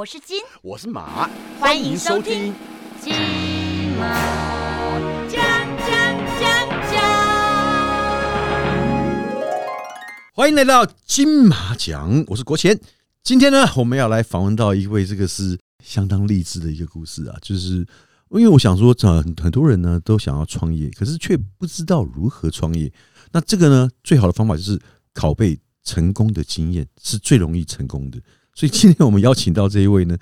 我是金，我是马，欢迎收听。金马奖奖奖奖。欢迎来到金马奖，我是国贤。今天呢，我们要来访问到一位这个是相当励志的一个故事啊，就是因为我想说，很很多人呢都想要创业，可是却不知道如何创业。那这个呢，最好的方法就是拷贝成功的经验，是最容易成功的。所以今天我们邀请到这一位呢，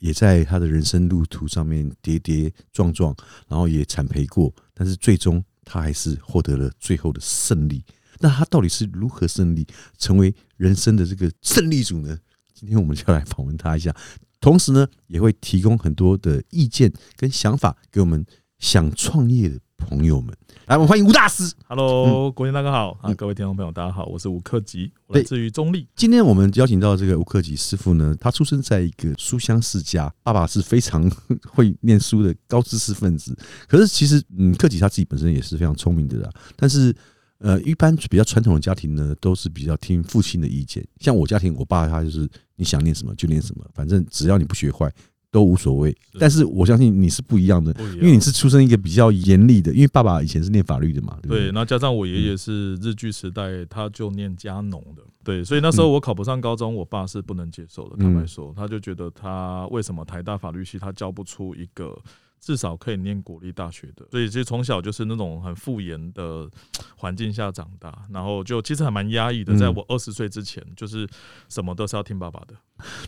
也在他的人生路途上面跌跌撞撞，然后也惨赔过，但是最终他还是获得了最后的胜利。那他到底是如何胜利，成为人生的这个胜利组呢？今天我们就来访问他一下，同时呢，也会提供很多的意见跟想法给我们想创业的朋友们。来，我们欢迎吴大师。Hello，国贤大哥好啊，各位听众朋友大家好，我是吴克吉，我来自于中立。今天我们邀请到这个吴克吉师傅呢，他出生在一个书香世家，爸爸是非常会念书的高知识分子。可是其实，嗯，克吉他自己本身也是非常聪明的啦。但是，呃，一般比较传统的家庭呢，都是比较听父亲的意见。像我家庭，我爸他就是你想念什么就念什么，反正只要你不学坏都无所谓。但是我相信你是不一样的，因为你是出生一个比较严厉的，因为爸爸以前是念法律的嘛，对？那加上我爷爷是日据时代，他就念加农的，对，所以那时候我考不上高中，我爸是不能接受的。嗯坦白说，他就觉得他为什么台大法律系他教不出一个至少可以念国立大学的，所以其实从小就是那种很复严的环境下长大，然后就其实还蛮压抑的。嗯在我二十岁之前，就是什么都是要听爸爸的。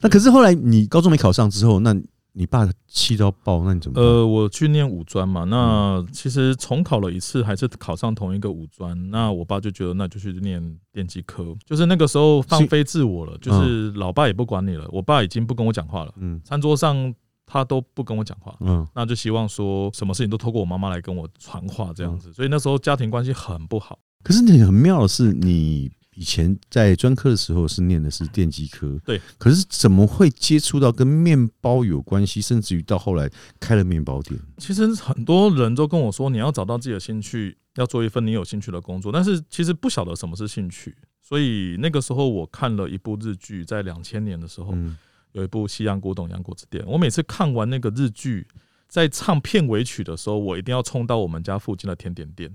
那可是后来你高中没考上之后，那你爸气到爆，那你怎么？呃，我去念五专嘛，那其实重考了一次，还是考上同一个五专。那我爸就觉得那就去念电机科，就是那个时候放飞自我了，就是老爸也不管你了，我爸已经不跟我讲话了，嗯餐桌上他都不跟我讲话。嗯那就希望说什么事情都透过我妈妈来跟我传话这样子，所以那时候家庭关系很不好。可是你很妙的是，你以前在专科的时候是念的是电机科，对。可是怎么会接触到跟面包有关系，甚至于到后来开了面包店？其实很多人都跟我说，你要找到自己的兴趣，要做一份你有兴趣的工作。但是其实不晓得什么是兴趣，所以那个时候我看了一部日剧，在两千年的时候，嗯，有一部《西洋古董洋果子店》。我每次看完那个日剧，在唱片尾曲的时候，我一定要冲到我们家附近的甜点店，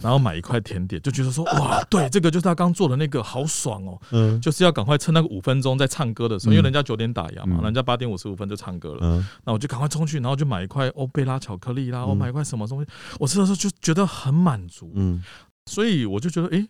然后买一块甜点，就觉得说 哇，对，这个就是他刚做的那个，好爽哦、嗯。就是要赶快趁那个五分钟在唱歌的时候，因为嗯人家九点打烊嘛，嗯。人家八点五十五分就唱歌了。嗯。那我就赶快冲去，然后就买一块欧贝拉巧克力啦，嗯。我买一块什么东西，我吃的时候就觉得很满足，嗯。所以我就觉得，诶，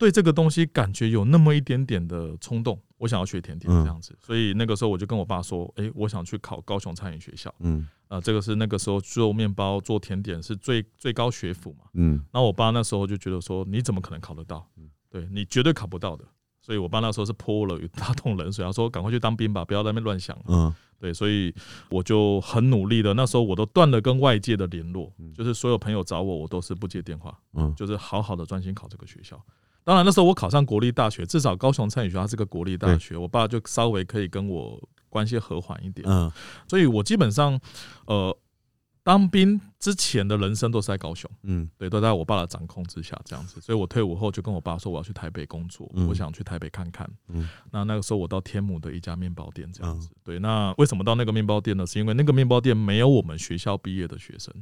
对这个东西感觉有那么一点点的冲动，我想要学甜点嗯这样子，所以那个时候我就跟我爸说，诶，我想去考高雄餐饮学校，嗯啊，这个是那个时候做面包、做甜点是最最高学府嘛。嗯那我爸那时候就觉得说，你怎么可能考得到？对你绝对考不到的。所以我爸那时候是泼了一大桶冷水，他说赶快去当兵吧，不要在那边乱想了。嗯对，所以我就很努力的，那时候我都断了跟外界的联络，就是所有朋友找我，我都是不接电话，嗯就是好好的专心考这个学校。当然那时候我考上国立大学，至少高雄参与学校是个国立大学，我爸就稍微可以跟我关系和缓一点，嗯所以我基本上呃当兵之前的人生都是在高雄。嗯对，都在我爸的掌控之下，这样子。所以我退伍后就跟我爸说，我要去台北工作，嗯我想去台北看看。嗯那那个时候我到天母的一家面包店，这样子。对，那为什么到那个面包店呢？是因为那个面包店没有我们学校毕业的学生，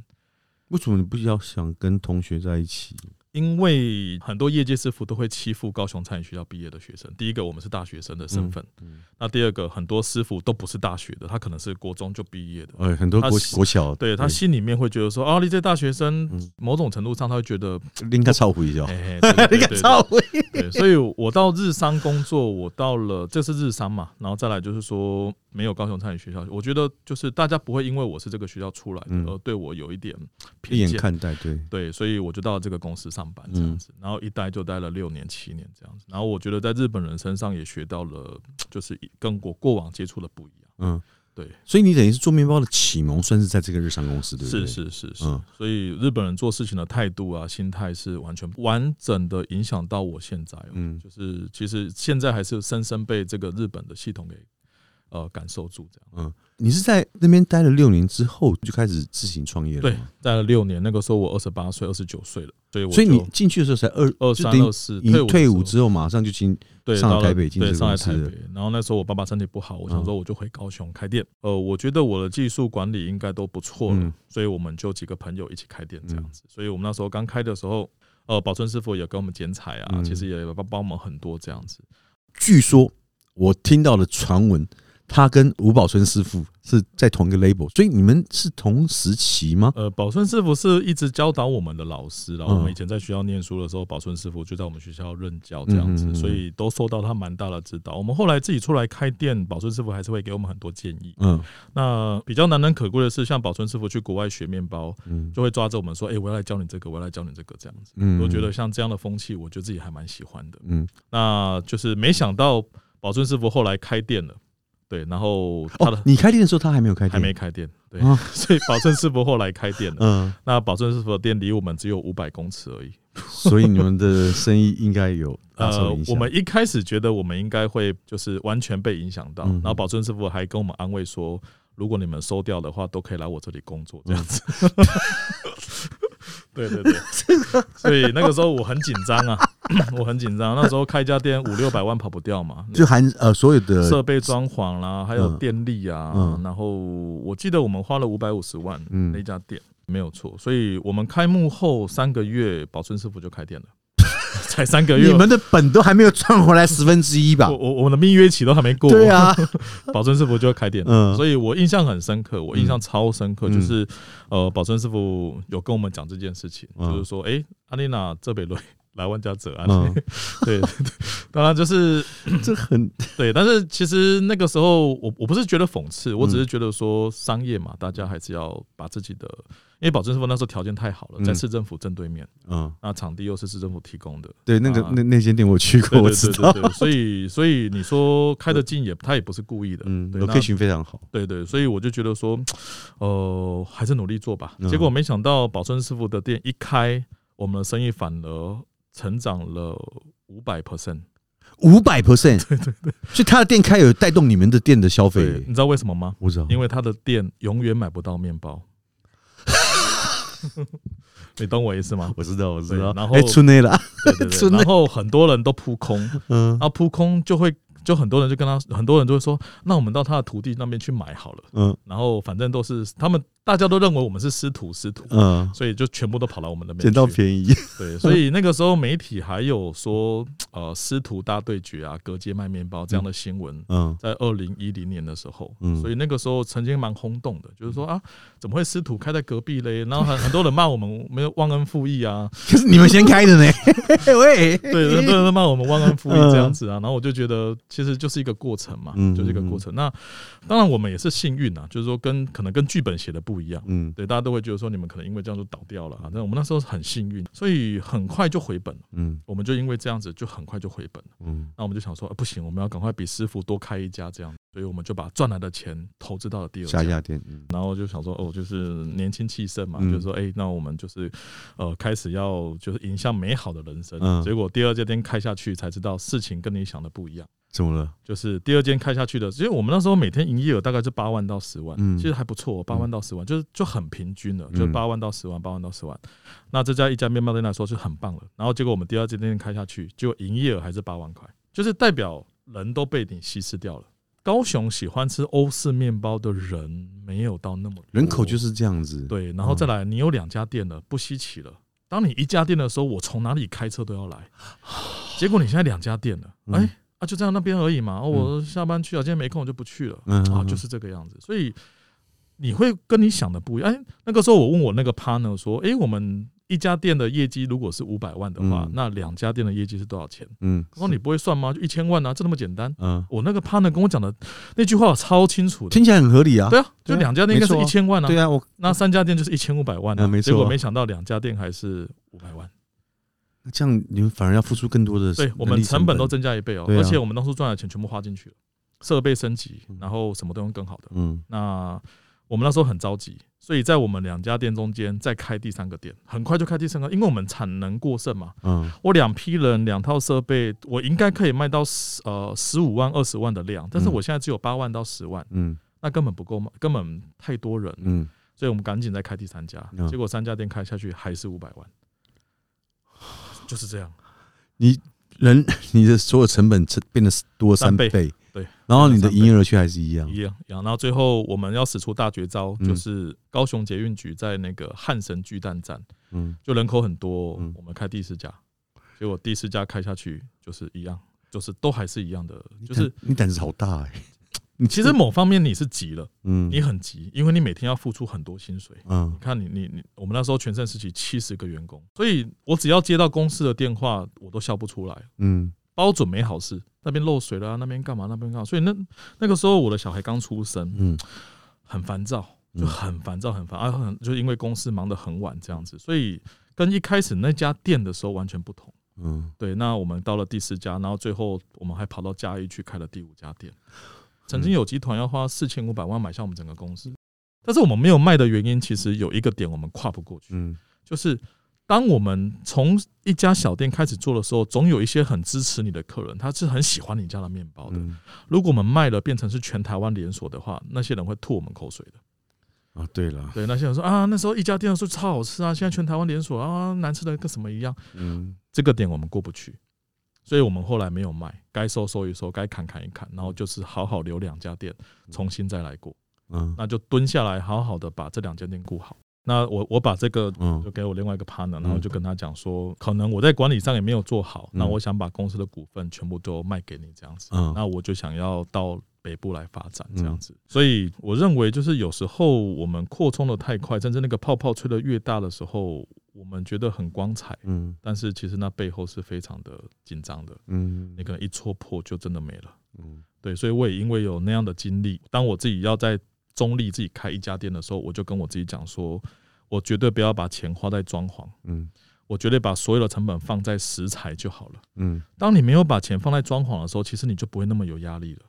为什么你不要想跟同学在一起？因为很多业界师傅都会欺负高雄餐饮学校毕业的学生。第一个，我们是大学生的身份；嗯那第二个，很多师傅都不是大学的，他可能是国中就毕业的。哎，很多国国小对他心里面会觉得说，啊，你这大学生嗯，某种程度上他会觉得，应该超回一下，应该对超回。对，所以我到日商工作，我到了这是日商嘛，然后再来就是说没有高雄餐饮学校，我觉得就是大家不会因为我是这个学校出来的嗯。而对我有一点偏见。看待，对，对，所以我就到了这个公司上班这样子，然后一待就待了六年七年这样子，然后我觉得在日本人身上也学到了，就是跟我过往接触的不一样。嗯，对，所以你等于是做面包的启蒙，算是在这个日商公司，对不对？是是是是，嗯。所以日本人做事情的态度啊、心态是完全完整的影响到我现在、哦。嗯。就是其实现在还是深深被这个日本的系统给呃感受住这样。嗯，你是在那边待了六年之后就开始自行创业了对？，待了六年，那个时候我二十八岁，二十九岁了，所以我所以你进去的时候才二二三二四你退伍之后马上就进对，上了台北对上台北，然后那时候我爸爸身体不好，我想说我就回高雄开店。呃，我觉得我的技术管理应该都不错了，嗯所以我们就几个朋友一起开店这样子。所以我们那时候刚开的时候，呃，宝春师傅也给我们剪彩啊，嗯其实也帮帮我们很多这样子。据说我听到的传闻，他跟吴宝春师傅是在同一个 label，所以你们是同时期吗？呃，宝春师傅是一直教导我们的老师，然后我嗯们以前在学校念书的时候，宝春师傅就在我们学校任教这样子，所以都受到他蛮大的指导。我们后来自己出来开店，宝春师傅还是会给我们很多建议。嗯那比较难能可贵的是，像宝春师傅去国外学面包，嗯就会抓着我们说：“哎、我要来教你这个，我要来教你这个。”这样子，嗯我觉得像这样的风气，我觉得自己还蛮喜欢的。嗯那就是没想到宝春师傅后来开店了，对，然后他的、哦，你开店的时候他还没有开店，还没开店，对，啊 所以保证师傅后来开店了。嗯，那保证师傅的店离我们只有五百公尺而已。所以你们的生意应该有呃。我们一开始觉得我们应该会就是完全被影响到，嗯然后保证师傅还跟我们安慰说，如果你们收掉的话，都可以来我这里工作这样子。对对对，所以那个时候我很紧张啊，我很紧张。那时候开一家店五六百万跑不掉嘛，就含呃所有的设备装潢啦，还有嗯电力啊，嗯。然后我记得我们花了五百五十万嗯。那家店，没有错。所以我们开幕后三个月，宝春师傅就开店了，才三个月。你。们的本都还没有赚回来十分之一吧？我？我我们的蜜月期都还没过，对啊，宝尊师傅就要开店了，嗯。所以我印象很深刻，我印象超深刻，嗯。就是呃，宝尊师傅有跟我们讲这件事情，嗯。就是说，哎，阿丽娜这北瑞来万家者啊，嗯。对，当然就是 这很 对，但是其实那个时候我我不是觉得讽刺，我只嗯。是觉得说商业嘛，大家还是要把自己的，因为宝春师傅那时候条件太好了，在嗯市政府正对面，嗯，那场地又是市政府提供的，对，那个啊那那间店我去过，我知道，所以所以你说开得近也，他也不是故意的，嗯对那，location 非常好，对对，所以我就觉得说，呃，还是努力做吧。嗯结果没想到宝春师傅的店一开，我们的生意反而成长了五百 percent。五百 percent，对对对，所以他的店开有带动你们的店的消对，费你，知道为什么吗？不知道，因为他的店永远买不到面包。你懂我意思吗？我知道，我知道，然后哎，出内了，对对对，然后很多人都扑空，嗯。然后扑空就会，就很多人就跟他，很多人就会说，那我们到他的徒弟那边去买好了。嗯。然后反正都是他们，大家都认为我们是师徒，师徒，嗯，所以就全部都跑到我们那边捡到便宜，对，所以那个时候媒体还有说，呃，师徒大对决啊，隔街卖面包这样的新闻，嗯。在二零一零年的时候，嗯。所以那个时候曾经蛮轰动的，就是说啊，怎么会师徒开在隔壁嘞？然后很很多人骂我们没有忘恩负义啊，可是你们先开的呢，喂，对，很多人都骂我们忘恩负义这样子啊。然后我就觉得，其实就是一个过程嘛，嗯就是一个过程。那当然我们也是幸运啊，就是说跟可能跟剧本写的不一样。嗯对，大家都会觉得说你们可能因为这样就倒掉了啊，但我们那时候很幸运，所以很快就回本了。嗯我们就因为这样子，就很快就回本了。嗯那我们就想说，啊不行，我们要赶快比师傅多开一家这样，所以我们就把赚来的钱投资到了第二家。家店，嗯然后就想说，哦，就是年轻气盛嘛，嗯就是说，哎、那我们就是呃，开始要就是迎向美好的人生。嗯结果第二家店开下去，才知道事情跟你想的不一样。怎么了？就是第二间开下去的，因为我们那时候每天营业额大概是八万到十万，嗯其实还不错，八万到十万，就是就很平均了，就嗯八万到十万，八万到十万。那这家一家面包店来说是很棒了。然后结果我们第二间店开下去，结果营业额还是八万块，就是代表人都被你稀释掉了。高雄喜欢吃欧式面包的人没有到那么多人口就是这样子，，对，然后再来，你有两家店了，不稀奇了。当你一家店的时候，我从哪里开车都要来。结果你现在两家店了，嗯哎、啊，就这样那边而已嘛。哦我下班去啊，今天没空我就不去了。啊，嗯啊就是这个样子。所以你会跟你想的不一样。哎，那个时候我问我那个 partner 说，哎，我们一家店的业绩如果是五百万的话嗯，那两家店的业绩是多少钱？嗯，他说你不会算吗？就一千万啊，就那么简单。嗯，我那个 partner 跟我讲的那句话超清楚。听起来很合理啊，对啊，就两家店应该是一千万啊。对啊，我那三家店就是一千五百万啊，嗯没错结果没想到两家店还是五百万，这样你们反而要付出更多的，对我们成本都，增加一倍哦，对啊。而且我们当初赚的钱全部花进去了，设备升级嗯，然后什么都用更好的。嗯。那我们那时候很着急，所以在我们两家店中间再开第三个店，很快就开第三个，因为我们产能过剩嘛。嗯。我两批人、两套设备，我应该可以卖到十呃十五万、二十万的量，但是嗯。我现在只有八万到十万，嗯。那根本不够嘛，根本太多人，嗯，所以我们赶紧再开第三家嗯，结果三家店开下去还是五百万，就是这样。你人 你的所有成本成变得多三三倍。倍，对，然后你的营业额却还是一样。一，样一样。然后最后我们要使出大绝招，嗯。就是高雄捷运局在那个汉神巨蛋站，嗯。就人口很多嗯，我们开第四家，结果第四家开下去就是一样，就是都还是一样的，就是你胆子好大哎，你其实某方面你是急了，嗯你很急，因为你每天要付出很多薪水。嗯你看你你你，我们那时候全盛时期七十个员工，所以我只要接到公司的电话，我都笑不出来。嗯包准没好事，那边漏水了、啊，那边干嘛，那边干嘛。所以那那个时候我的小孩刚出生，嗯很烦躁，嗯就很烦躁，很烦啊，很就因为公司忙得很晚这样子，所以跟一开始那家店的时候完全不同。嗯对，那我们到了第四家，然后最后我们还跑到嘉义去开了第五家店。曾经有集团要花四千五百万买下我们整个公司，但是我们没有卖的原因，其实有一个点我们跨不过去，嗯。就是当我们从一家小店开始做的时候，总有一些很支持你的客人，他是很喜欢你家的面包的。嗯。如果我们卖了变成是全台湾连锁的话，那些人会吐我们口水的。啊，对了，对，那些人说啊，那时候一家店说超好吃啊，现在全台湾连锁啊，难吃的跟什么一样。嗯。这个点我们过不去，所以我们后来没有卖，该收收一收，该砍砍一砍，然后就是好好留两家店，重新再来过。嗯那就蹲下来，好好的把这两家店顾好。那我我把这个嗯。就给我另外一个 partner，然后就跟他讲说，可能我在管理上也没有做好，嗯。那我想把公司的股份全部都卖给你这样子，嗯那我就想要到北部来发展这样子。所以我认为，就是有时候我们扩充的太快，甚至那个泡泡吹得越大的时候，我们觉得很光彩，嗯。但是其实那背后是非常的紧张的，嗯。你可能一戳破就真的没了。嗯。对，所以我也因为有那样的经历，当我自己要在中立自己开一家店的时候，我就跟我自己讲说，我绝对不要把钱花在装潢，嗯我绝对把所有的成本放在食材就好了。嗯当你没有把钱放在装潢的时候，其实你就不会那么有压力了。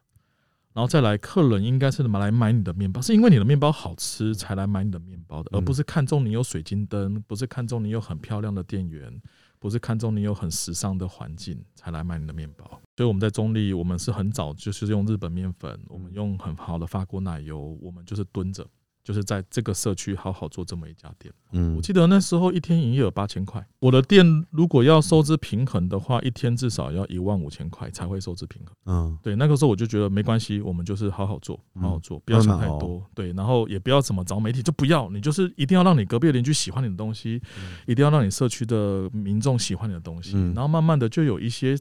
然后再来，客人应该是怎么来买你的面包，是因为你的面包好吃才来买你的面包的，嗯而不是看中你有水晶灯，不是看中你有很漂亮的店员，不是看中你有很时尚的环境才来买你的面包。所以我们在中立，我们是很早就是用日本面粉，我们用很好的法国奶油，我们就是蹲着，就是在这个社区好好做这么一家店。嗯我记得那时候一天营业额八千块，我的店如果要收支平衡的话，一天至少要一万五千块才会收支平衡。嗯对，那个时候我就觉得没关系，我们就是好好做，嗯好好做，不要想太多。对，然后也不要怎么找媒体，就不要，你就是一定要让你隔壁的邻居喜欢你的东西，一定要让你社区的民众喜欢你的东西，嗯然后慢慢的就有一些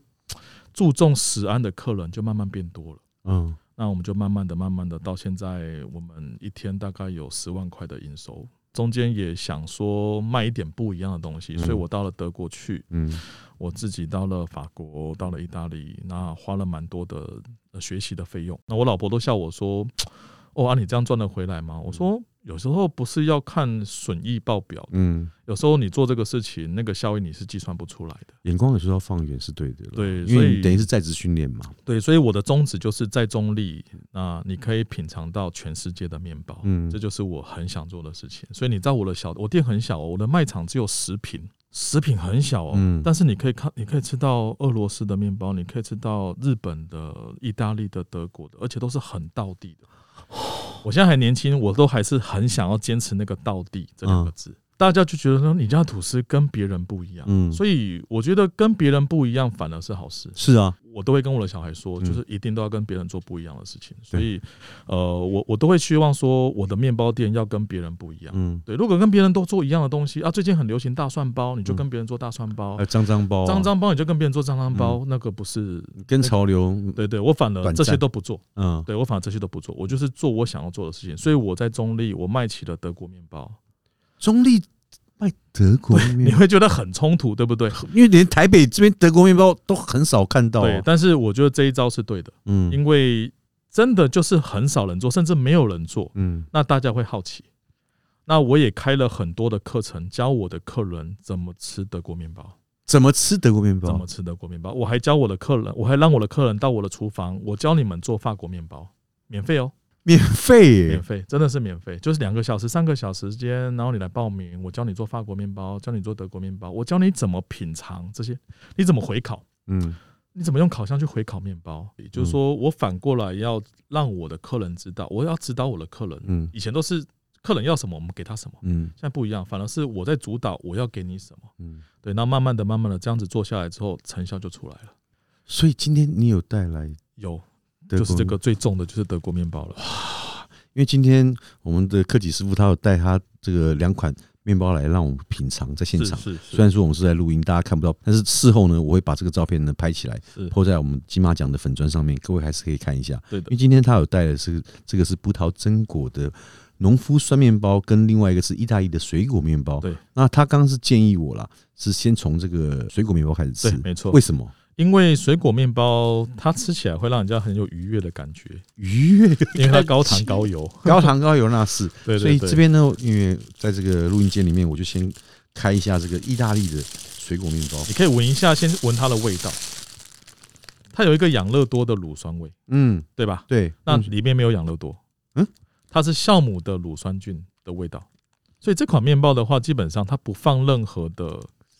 注重食安的客人就慢慢变多了。嗯那我们就慢慢的、慢慢的到现在，我们一天大概有十万块的营收，中间也想说卖一点不一样的东西，嗯所以我到了德国去，嗯我自己到了法国，到了意大利，那花了蛮多的呃学习的费用。那我老婆都笑我说：“哦，啊，你这样赚得回来吗？”我说：“有时候不是要看损益报表，嗯，有时候你做这个事情，那个效益你是计算不出来的。眼光有时候要放远是对的，对所以因为你等于是在职训练嘛，对，所以我的宗旨就是在中立，那你可以品尝到全世界的面包。嗯这就是我很想做的事情。所以你知道我的小，我店很小、哦，我的卖场只有十平，十品很小哦。嗯但是你可以看，你可以吃到俄罗斯的面包，你可以吃到日本的、意大利的、德国的，而且都是很道地的。我现在还年轻，我都还是很想要坚持那个“到底”这两个字。大家就觉得说你家吐司跟别人不一样，嗯，所以我觉得跟别人不一样反而是好事。是啊，我都会跟我的小孩说，嗯就是一定都要跟别人做不一样的事情。所以，呃，我我都会希望说，我的面包店要跟别人不一样。嗯，对，如果跟别人都做一样的东西啊，最近很流行大蒜包，你就嗯跟别人做大蒜包。还有；脏脏包啊，脏脏包你就跟别人做脏脏包，那个不是跟潮流，对对，我反而这些都不做，嗯，对我反而这些都不做，我就是做我想要做的事情。所以我在中立，我卖起了德国面包，中立卖德国 你面包，会觉得很冲突，对不对？因为连台北这边德国面包都很少看到啊，对，但是我觉得这一招是对的，嗯因为真的就是很少人做，甚至没有人做。嗯那大家会好奇。那我也开了很多的课程，教我的客人怎么吃德国面包，怎么吃德国面包怎么？吃德国面包。我还教我的客人，我还让我的客人到我的厨房，我教你们做法国面包，免费哦。免费耶免，费，真的是免费，就是两个小时、三个小时间，然后你来报名，我教你做法国面包，教你做德国面包，我教你怎么品尝这些，你怎么回烤，嗯你怎么用烤箱去回烤面包，也就是说，我反过来要让我的客人知道，我要指导我的客人。嗯以前都是客人要什么，我们给他什么，嗯现在不一样，反而是我在主导，我要给你什么。嗯。对，那慢慢的、慢慢的这样子做下来之后，成效就出来了。所以今天你有带来有，就是这个最重的，就是德国面包了。因为今天我们的克己师傅他有带他这个两款面包来让我们品尝，在现场。是是是，虽然说我们是在录音，大家看不到，但是事后呢，我会把这个照片呢拍起来，是抛在我们金马奖的粉砖上面，各位还是可以看一下。对的因为，今天他有带的是这个是葡萄榛果的农夫酸面包，跟另外一个是意大利的水果面包。对，那他刚刚是建议我啦，是先从这个水果面包开始吃对，，没错为。什么？因为水果面包它吃起来会让人家很有愉悦的感觉，愉悦，因为它高糖高油。高糖高油那是。对所以这边呢，因为在这个录音间里面，我就先开一下这个意大利的水果面包。你可以闻一下，先闻它的味道。它有一个养乐多的乳酸味，嗯，对吧？对，那嗯里面没有养乐多，嗯，它是酵母的乳酸菌的味道。所以这款面包的话，基本上它不放任何的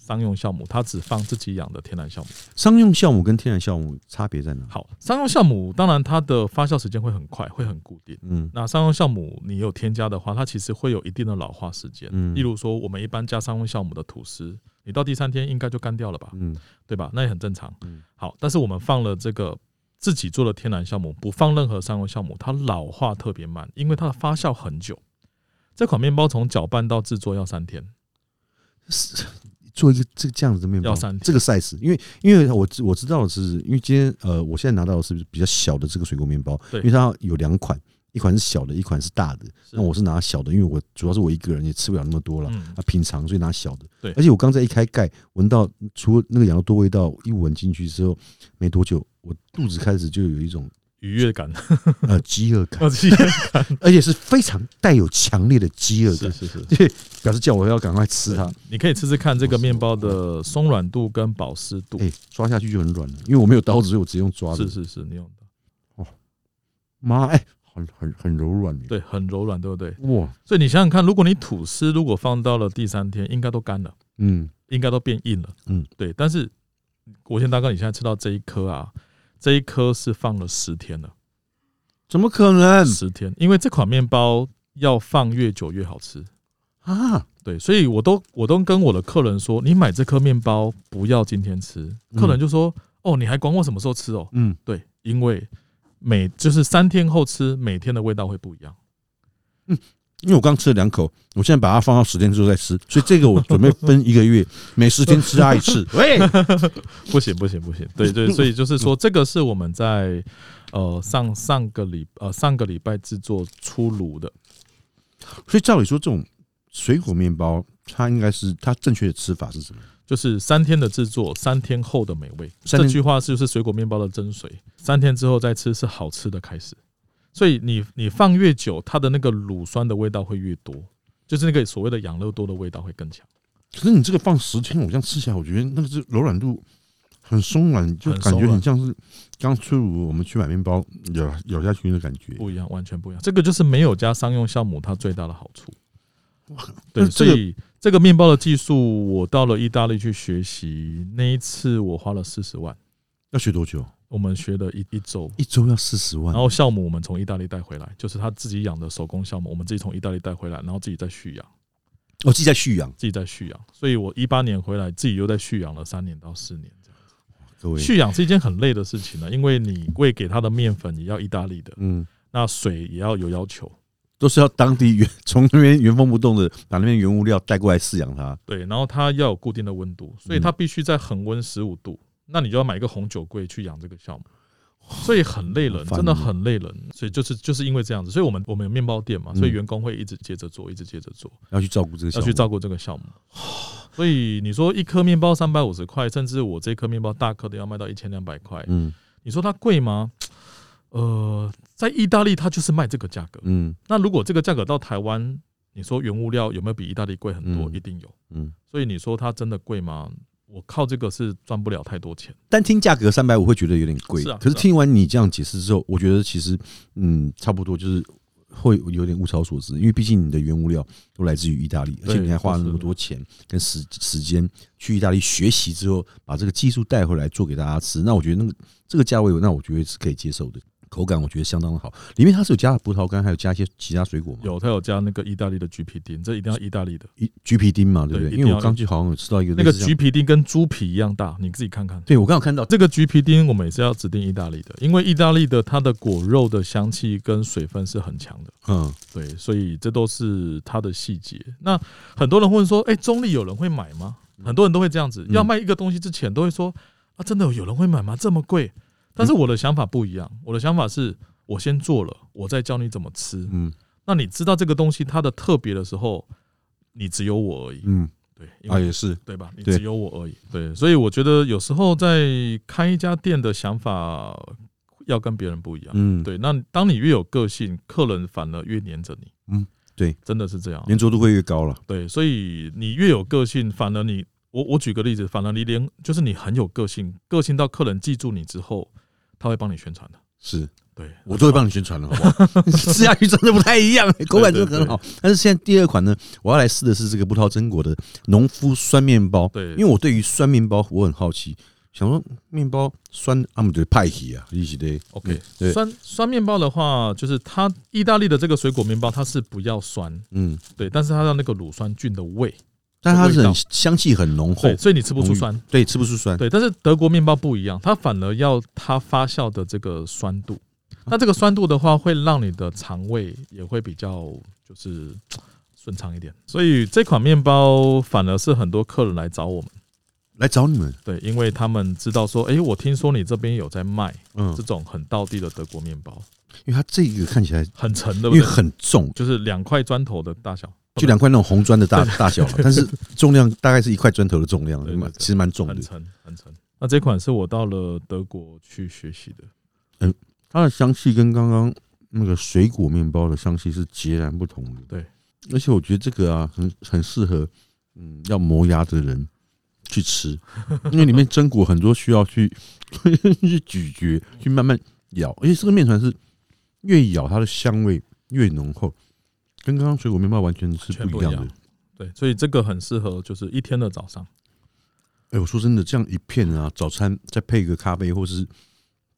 商用酵母，它只放自己养的天然酵母。商用酵母跟天然酵母差别在哪？好，商用酵母当然它的发酵时间会很快，会很固定。嗯那商用酵母你有添加的话，它其实会有一定的老化时间。嗯例如说，我们一般加商用酵母的吐司，你到第三天应该就干掉了吧，嗯对吧？那也很正常嗯。好，但是我们放了这个自己做的天然酵母，不放任何商用酵母，它老化特别慢，因为它的发酵很久。这款面包从搅拌到制作要三天，是 做一个这个这样子的面包这个 size，因为因为我知我知道的是，因为今天呃，我现在拿到的是比较小的这个水果面包，对因为它有两款，一款是小的，一款是大的。那我是拿小的，因为我主要是我一个人也吃不了那么多了，嗯啊，品尝所以拿小的。对而且我刚才一开盖，闻到除了那个羊肉多味道，一闻进去之后，没多久，我肚子开始就有一种愉悦感，呃饥饿感，饥饿感 而且是非常带有强烈的饥饿感，是是是，对，表示叫我要赶快吃它。你可以吃吃看这个面包的松软度跟保湿度。哎、抓下去就很软了，因为我没有刀子，所以我直接用抓的。是是是，你用的哦妈，哎、很很很柔软耶。对，很柔软，对不对？哇，所以你想想看，如果你吐司如果放到了第三天，应该都干了，嗯，应该都变硬了。嗯，对。但是国宪大哥，你现在吃到这一颗啊，这一颗是放了十天了，怎么可能十天，因为这款面包要放越久越好吃。啊？对，所以我都我都跟我的客人说，你买这颗面包不要今天吃。客人就说：“哦，你还管我什么时候吃哦嗯，？”对，因为每就是三天后吃，每天的味道会不一样。因为我刚吃了两口，我现在把它放到十天之后再吃，所以这个我准备分一个月，每十天吃它一次。喂，不行不行不行，对对，所以就是说，这个是我们在呃上上个礼呃上个礼拜制作出炉的，所以照理说，这种水果面包，它应该是它正确的吃法是什么？就是三天的制作，三天后的美味。这句话是就是水果面包的真髓，三天之后再吃是好吃的开始。所以你你放越久，它的那个乳酸的味道会越多，就是那个所谓的养乐多的味道会更强。可是你这个放十天，我这样吃起来，我觉得那个是柔软度很松软，就感觉很像是刚出炉我们去买面包咬咬下去的感觉。不一样，完全不一样。这个就是没有加商用酵母它最大的好处。对，所以这个面包的技术，我到了意大利去学习，那一次我花了四十万，要学多久？我们学了一一周。一周要四十万然。后酵母我们从意大利带回来，就是他自己养的手工酵母，我们自己从意大利带回来，然后自己再蓄养，我自己在蓄养，自己在蓄养。所以我一八年回来，自己又在蓄养了三年到四年这样。各位，蓄养是一件很累的事情呢，因为你喂给它的面粉也要意大利的，嗯，那水也要有要求，都是要当地原 从那边原封不动的把那边原物料带过来饲养它。对，然后它要有固定的温度，所以它必须在恒温十五度。那你就要买一个红酒柜去养这个酵母，所以很累人，真的哦很累人。所以就是就是因为这样子，所以我们我们有面包店嘛，嗯所以员工会一直接着做，一直接着做，要去照顾这个，要去照。顾这个项目。所以你说一颗面包三百五十块，甚至我这颗面包大颗的要卖到一千两百块，嗯你说它贵吗？呃，在意大利它就是卖这个价格。嗯那如果这个价格到台湾，你说原物料有没有比意大利贵很多？嗯一定有。嗯，所以你说它真的贵吗？我靠这个是赚不了太多钱。单听价格三百五会觉得有点贵，是啊是啊可是听完你这样解释之后，我觉得其实嗯，差不多就是会有点物超所值，因为毕竟你的原物料都来自于意大利，而且你还花了那么多钱跟时时间去意大利学习之后，把这个技术带回来做给大家吃，那我觉得那个这个价位，那我觉得是可以接受的。口感我觉得相当的好，里面它是有加了葡萄干，还有加一些其他水果嘛，有，它有加那个意大利的橘皮丁，这一定要意大利的。一橘皮丁嘛，对不对？因为我刚去好像有吃到一个那个橘皮丁跟猪皮一样大，你自己看看。对我刚好看到这个橘皮丁我们也是要指定意大利的，因为意大利的它的果肉的香气跟水分是很强的，嗯，对，所以这都是它的细节。那很多人会说，哎、中立有人会买吗？很多人都会这样子，嗯要卖一个东西之前都会说，啊，真的有人会买吗？这么贵？但是我的想法不一样，我的想法是我先做了，我再教你怎么吃。嗯那你知道这个东西它的特别的时候，你只有我而已，嗯，对，啊也是，对吧？你只有我而已。对，所以我觉得有时候在开一家店的想法要跟别人不一样。嗯，对，那当你越有个性，客人反而越黏着你。嗯，对，真的是这样。粘着度会越高了。对，所以你越有个性，反而你我我举个例子，反而你连就是你很有个性，个性到客人记住你之后，他会帮你宣传的。是对，我都会帮你宣传了，好不好？吃下去真的不太一样，口感真的很好。但是现在第二款呢，我要来试的是这个葡萄榛果的农夫酸面包。对因为我对于酸面包我很好奇，想说面包酸阿姆对派系啊，一起的 OK，对，酸酸面包的话，就是它意大利的这个水果面包，它是不要酸，嗯，对，但是它要那个乳酸菌的味，但它是很香气很浓厚对，，所以你吃不出酸。对，吃不出酸。对，但是德国面包不一样，它反而要它发酵的这个酸度。那这个酸度的话，会让你的肠胃也会比较就是顺畅一点。所以这款面包反而是很多客人来找我们，来找你们，对，因为他们知道说，诶，我听说你这边有在卖嗯这，种很道地的德国面包，因为它这个看起来很沉，的因为？很重，就是两块砖头的大小，就两块那种红砖的大大小，但是重量大概是一块砖头的重量其实蛮重的很。沉很沉。那这款是我到了德国去学习的，嗯它的香气跟刚刚那个水果面包的香气是截然不同的。对，而且我觉得这个啊，很很适合嗯要磨牙的人去吃，因为里面榛果很多需要去 去咀嚼，去慢慢咬，而且这个面团是越咬它的香味越浓厚，跟刚刚水果面包完全是不一样的。对，所以这个很适合就是一天的早上。哎、我说真的，这样一片啊，早餐再配个咖啡，或是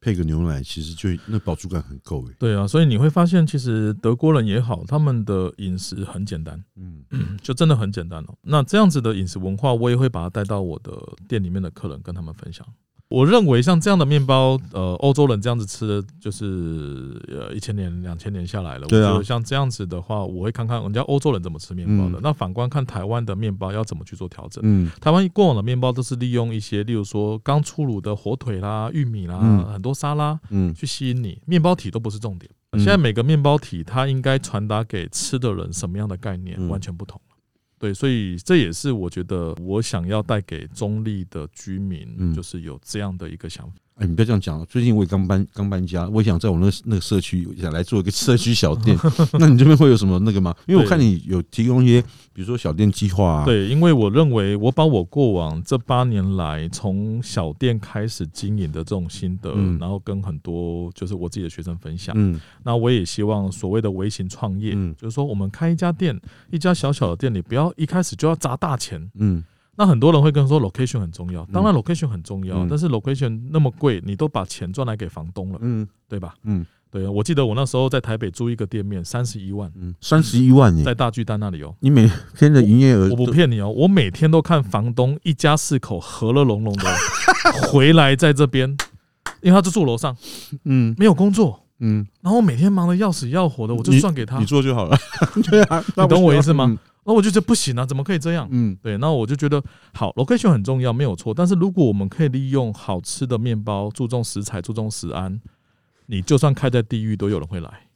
配个牛奶，其实就那饱足感很够诶。对啊，所以你会发现，其实德国人也好，他们的饮食很简单，嗯 就真的很简单哦。那这样子的饮食文化，我也会把它带到我的店里面的客人，跟他们分享。我认为像这样的面包，呃，欧洲人这样子吃的，就是呃一千年、两千年下来了。对啊我觉得像这样子的话，我会看看人家欧洲人怎么吃面包的。嗯那反观看台湾的面包要怎么去做调整。嗯台湾过往的面包都是利用一些，例如说刚出炉的火腿啦、玉米啦，嗯很多沙拉，嗯去吸引你，面包体都不是重点。嗯现在每个面包体它应该传达给吃的人什么样的概念，嗯完全不同。对，所以这也是我觉得我想要带给中立的居民，嗯就是有这样的一个想法。哎，你不要这样讲。最近我也刚搬刚搬家，我也想在我那个那个社区想来做一个 社区小店。那你这边会有什么那个吗？因为我看你有提供一些，比如说小店计划啊。，对，因为我认为我把我过往这八年来从小店开始经营的这种心得，嗯然后跟很多就是我自己的学生分享。嗯那我也希望所谓的微型创业，嗯就是说我们开一家店，一家小小的店，你不要一开始就要砸大钱。嗯那很多人会跟我说 location 很重要，当然 location 很重要，嗯。但是 location 那么贵，你都把钱赚来给房东了，嗯。对吧？嗯。对，我记得我那时候在台北租一个店面，三十一万，嗯，三十一万耶！在大巨蛋那里哦。你每天的营业额我不骗你哦，我每天都看房东一家四口和乐融融的 回来在这边，因为他就住楼上，嗯。没有工作，嗯，然后我每天忙得要死要活的，我就你算给他，你做就好了。对啊，你懂我意思吗嗯然后我就觉得不行啊，怎么可以这样？嗯对，那我就觉得好，location 很重要，没有错。但是如果我们可以利用好吃的面包，注重食材，注重食安，你就算开在地狱，都有人会来。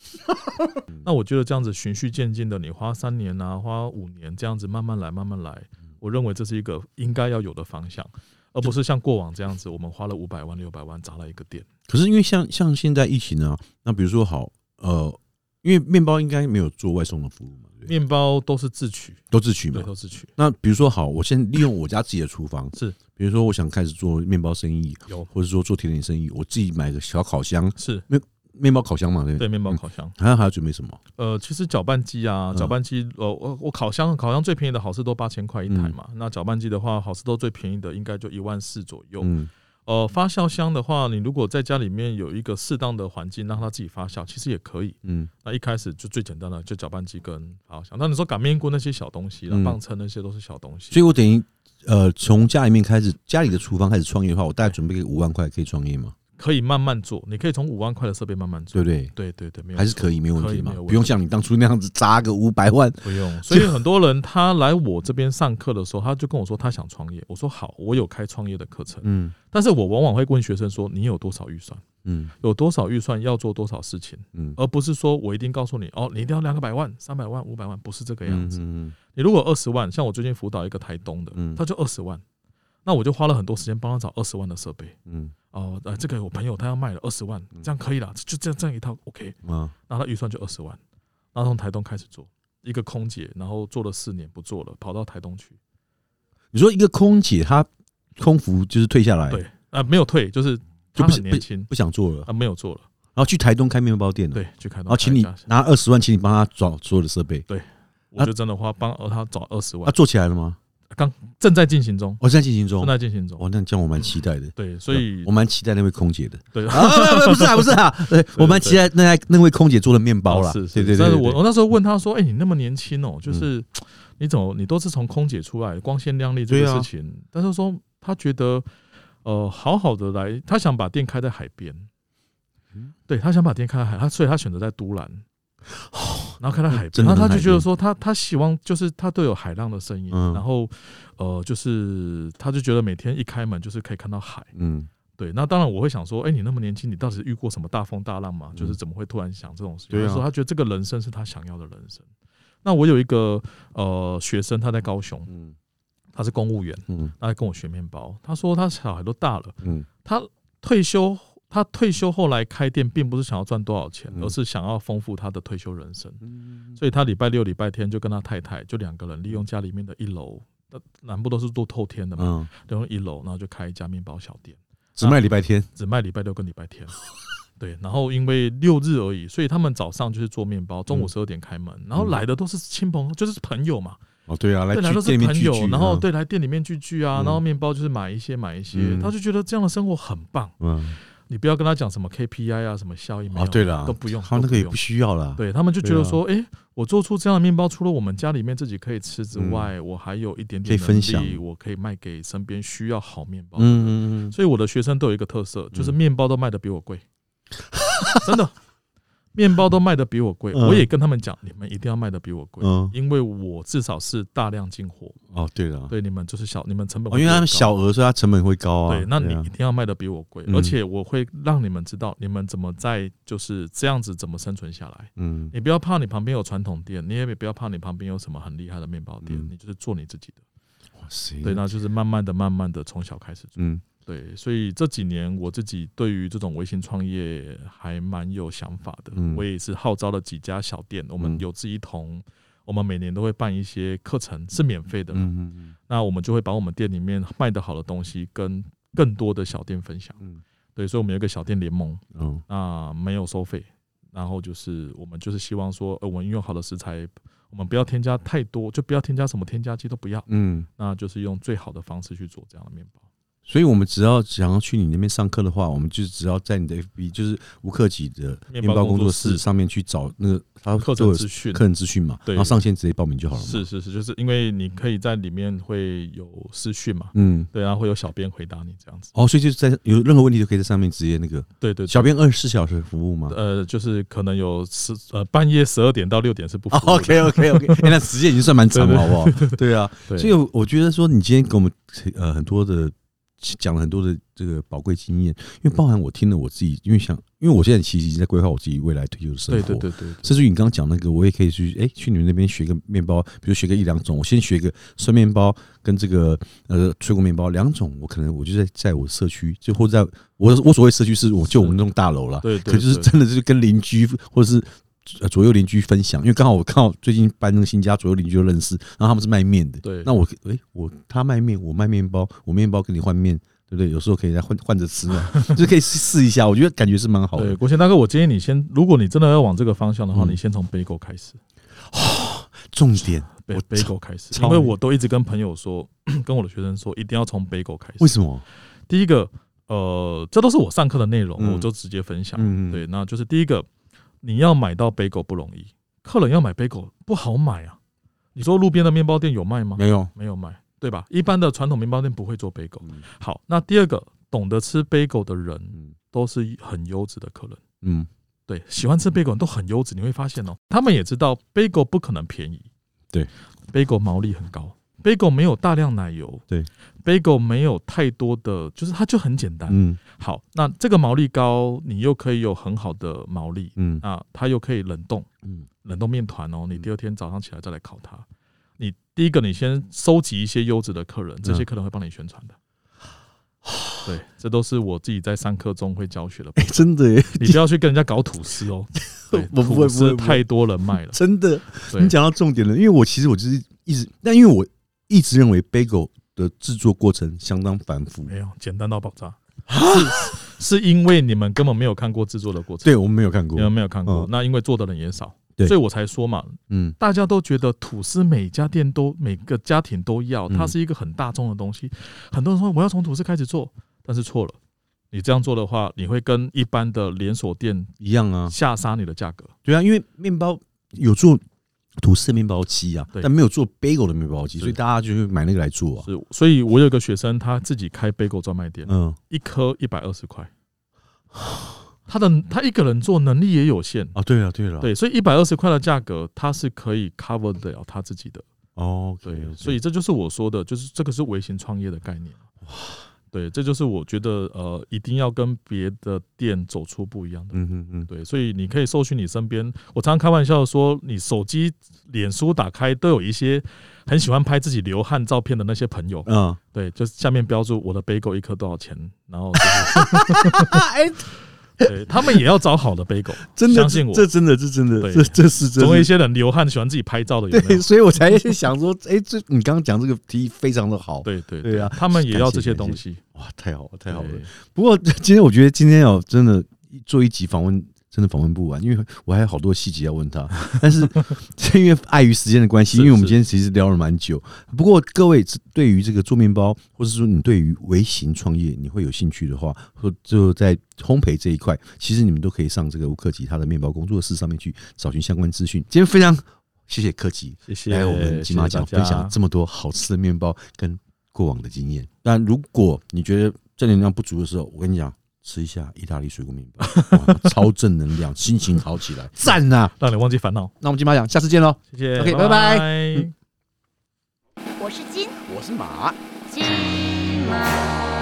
那我觉得这样子循序渐进的，你花三年啊，花五年这样子慢慢来，慢慢来，我认为这是一个应该要有的方向，而不是像过往这样子，我们花了五百万、六百万砸了一个店。可是因为像像现在疫情啊，那比如说好呃，因为面包应该没有做外送的服务嘛，对面包都是自取，都自取嘛对，。都自取。那比如说好，我先利用我家自己的厨房，是比如说我想开始做面包生意，有或者说做甜点生意，我自己买个小烤箱，是面面包烤箱嘛，对？面包烤箱。还要还要准备什么？呃，其实搅拌机啊，嗯搅拌机，呃，我我烤箱烤箱最便宜的好事多八千块一台嘛，那搅拌机的话，好事多最便宜的应该就一万四左右。嗯呃，发酵箱的话，你如果在家里面有一个适当的环境让它自己发酵，其实也可以。嗯那一开始就最简单的就搅拌机跟发酵箱。那你说擀面棍那些小东西然后，磅秤那些都是小东西。所以我等于呃，从家里面开始，家里的厨房开始创业的话，我大概准备个五万块可以创业吗？可以慢慢做，你可以从五万块的设备慢慢做。对不对？对对对，没有还是可以，没问题嘛不用像你当初那样子砸个五百万。不用。所以很多人他来我这边上课的时候，他就跟我说他想创业。我说好，我有开创业的课程，嗯但是我往往会问学生说你有多少预算，嗯有多少预算要做多少事情，嗯，而不是说我一定告诉你哦，你一定要两个百万、三百万、五百万，不是这个样子。嗯你如果二十万，像我最近辅导一个台东的嗯，他就二十万，那我就花了很多时间帮他找二十万的设备。嗯。哦，呃，这个我朋友他要卖了二十万，这样可以了，就这样这样一套 OK，嗯。啊那他预算就二十万，然后从台东开始做一个空姐，然后做了四年不做了，跑到台东去，你说一个空姐她空服就是退下来，对，啊、没有退，就是就不很年轻不想做了，啊，没有做了，然后去台东开面包店了，，对，去开东，然后请你拿二十万，请你帮他找所有的设备，对我就真的花帮他找二十他万，做起来了吗？正在进行中，我，现在进行中。正，在进行中，哦，那这样我蛮期待的。对，所以我蛮期待那位空姐的。对。啊，不不是啊，不是啊，对我蛮期待那台那位空姐做的面包啦。哦是是对对对，但是我我那时候问他说：“哎、你那么年轻哦、就是你怎么你都是从空姐出来，光鲜亮丽这个事情？”但是说他觉得呃，好好的来，他想把店开在海边，嗯。对他想把店开在海，他所以他选择在都兰。然后看到海边，然后他就觉得说他他希望就是他都有海浪的声音，嗯。然后呃就是他就觉得每天一开门就是可以看到海，嗯。对，那当然我会想说，哎、你那么年轻，你到底遇过什么大风大浪吗？就是嗯怎么会突然想这种事情？对啊。他说他觉得这个人生是他想要的人生。那我有一个呃学生，他在高雄，嗯。他是公务员，嗯。他在跟我学面包。他说他小孩都大了，嗯。他退休，他退休后来开店，并不是想要赚多少钱，嗯。而是想要丰富他的退休人生。嗯，所以他礼拜六、礼拜天就跟他太太就两个人利用家里面的一楼，那南部都是做透天的嘛，嗯，利用一楼，然后就开一家面包小店。只卖礼拜天，只卖礼拜六跟礼拜天。对，然后因为六日而已，所以他们早上就是做面包，中午嗯。十二点开门，然后来的都是亲朋，就是朋友嘛，哦对啊，来都是朋友，然后嗯，对来店里面聚聚啊，嗯。然后面包就是买一些买一些，嗯。他就觉得这样的生活很棒。嗯，你不要跟他讲什么 KPI 啊，什么效益没有，哦对了，都不用，他那个也不需要了。对他们就觉得说，哎、我做出这样的面包，除了我们家里面自己可以吃之外，我还有一点可以点能分享。力，我可以卖给身边需要好面包嗯。嗯嗯。所以我的学生都有一个特色，就是嗯。面包都卖的比我贵，真的，面包都卖的比我贵。嗯我也跟他们讲，你们一定要卖的比我贵，嗯，因为我至少是大量进货，哦对了，对你们就是小，你们成本哦，因为他们小额，所以它成本会高啊。对，那你啊一定要卖的比我贵，嗯而且我会让你们知道你们怎么在就是这样子怎么生存下来。嗯你不要怕你旁边有传统店，你也不要怕你旁边有什么很厉害的面包店，嗯你就是做你自己的。哇塞，对，那就是慢慢的、慢慢的从小开始做。嗯对，所以这几年我自己对于这种微型创业还蛮有想法的。嗯我也是号召了几家小店，我们嗯有志一同，我们每年都会办一些课程，是免费的。嗯嗯那我们就会把我们店里面卖的好的东西跟更多的小店分享。嗯对，所以我们有一个小店联盟，嗯那没有收费。然后就是我们就是希望说，呃，我们运用好的食材，我们不要添加太多，就不要添加什么添加剂都不要，嗯，那就是用最好的方式去做这样的面包。所以我们只要想要去你那边上课的话，我们就只要在你的 FB，就是吴克己的面面包工作室室上面去找那个他课程资讯。客人资讯嘛，对。然后上线直接报名就好了。是是是，就是因为你可以在里面会有私讯嘛，嗯，对，然后会有小编回答你这样子。哦，所以就是在有任何问题都可以在上面直接那个对对，对小编二十四小时服务吗？呃，就是可能有十呃半夜十二点到六点是不服务的。OK OK OK，哎，那时间已经算蛮长了，好不好？对啊，所以我觉得说你今天给我们呃很多的讲了很多的这个宝贵经验，因为包含我听了我自己，因为想因为我现在其实已经在规划我自己未来退休的生活，对对对对甚至于你刚刚讲那个，我也可以去哎、去你们那边学个面包，比如学个一两种，我先学个酸面包跟这个呃水果面包两种，我可能我就在在我社区，就或者在我我所谓社区是我就我们那栋大楼了，对对，可就是真的就是跟邻居或者是呃左右邻居分享，因为刚好我刚好最近搬那个新家，左右邻居就认识，然后他们是卖面的，对那我诶、我他卖面，我卖面包，我面包跟你换面，对不对？有时候可以来换换着吃嘛，就是可以试试一下，我觉得感觉是蛮好对，的。国贤大哥，我建议你先，如果你真的要往这个方向的话，嗯你先从杯狗开始，哦重点杯我杯狗开始，超因为我都一直跟朋友说，跟我的学生说，一定要从杯狗开始。为什么？第一个，呃，这都是我上课的内容，嗯我就直接分享。嗯嗯对，那就是第一个，你要买到杯狗不容易，客人要买杯狗不好买啊。你说路边的面包店有卖吗？没有，没有卖，对吧？一般的传统面包店不会做杯狗。嗯好，那第二个，懂得吃杯狗的人嗯都是很优质的客人。嗯，对，喜欢吃贝狗人都很优质，你会发现哦，他们也知道贝狗不可能便宜，对，贝狗毛利很高，贝狗没有大量奶油，对，，bagel 没有太多的，就是它就很简单。嗯好，那这个毛利高，你又可以有很好的毛利，嗯啊，它又可以冷冻，嗯冷冻面团哦，你第二天早上起来再来烤它。你第一个，你先收集一些优质的客人，这些客人会帮你宣传的。对，这都是我自己在上课中会教学的真的耶，你不要去跟人家搞吐司哦，我不会不会太多人卖了。真的，你讲到重点了，因为我其实我就是一直，但因为我一直认为 bagel 的制作过程相当繁复，没有简单到爆炸，是 是因为你们根本没有看过制作的过程，对我们没有看过。你，们没有看过嗯，那因为做的人也少，所以我才说嘛，嗯。大家都觉得吐司每家店都每个家庭都要，嗯。它是一个很大众的东西。很多人说我要从吐司开始做，但是错了。你这样做的话，你会跟一般的连锁店一样啊，下杀你的价格。对啊，因为面包有做吐司面包机啊，对但没有做 bagel 的面包机，所以大家就会买那个来做啊。是，所以我有一个学生，他自己开 bagel 专卖店，嗯，一颗一百二十块。他的他一个人做能力也有限，啊，对了对了，对，所以一百二十块的价格，他是可以 cover 得了他自己的。哦，对，所以这就是我说的，就是这个是微型创业的概念。对，这就是我觉得呃，一定要跟别的店走出不一样的。嗯嗯嗯，对，所以你可以搜寻你身边，我常常开玩笑说，你手机、脸书打开都有一些很喜欢拍自己流汗照片的那些朋友，嗯，对，就是下面标注我的杯狗一颗多少钱，然后就是 哎，对他们也要找好的杯狗，真的，相信我。这真的，这真的，这这是真的。总有一些人流汗喜欢自己拍照的，有没对，有？所以我才想说，哎，这你刚刚讲这个提议非常的好，对对对啊。他们也要这些东西，哇，太好了，太好了。不过今天我觉得今天要真的做一集访问，真的访问不完，因为我还有好多细节要问他。但是 因为碍于时间的关系，因为我们今天其实聊了蛮久。不过各位对于这个做面包，或者说你对于微型创业你会有兴趣的话，或就在烘焙这一块，其实你们都可以上这个吴克吉他的面包工作室上面去找寻相关资讯。今天非常谢谢克吉谢谢来 我们金马奖分享这么多好吃的面包跟过往的经验。但如果你觉得正能量不足的时候，我跟你讲，吃一下意大利水果面包，超正能量，心情好起来，赞呐、让你忘记烦恼。那我们金马奖下次见喽！谢谢 OK，拜拜拜拜我是金我是马。金马奖。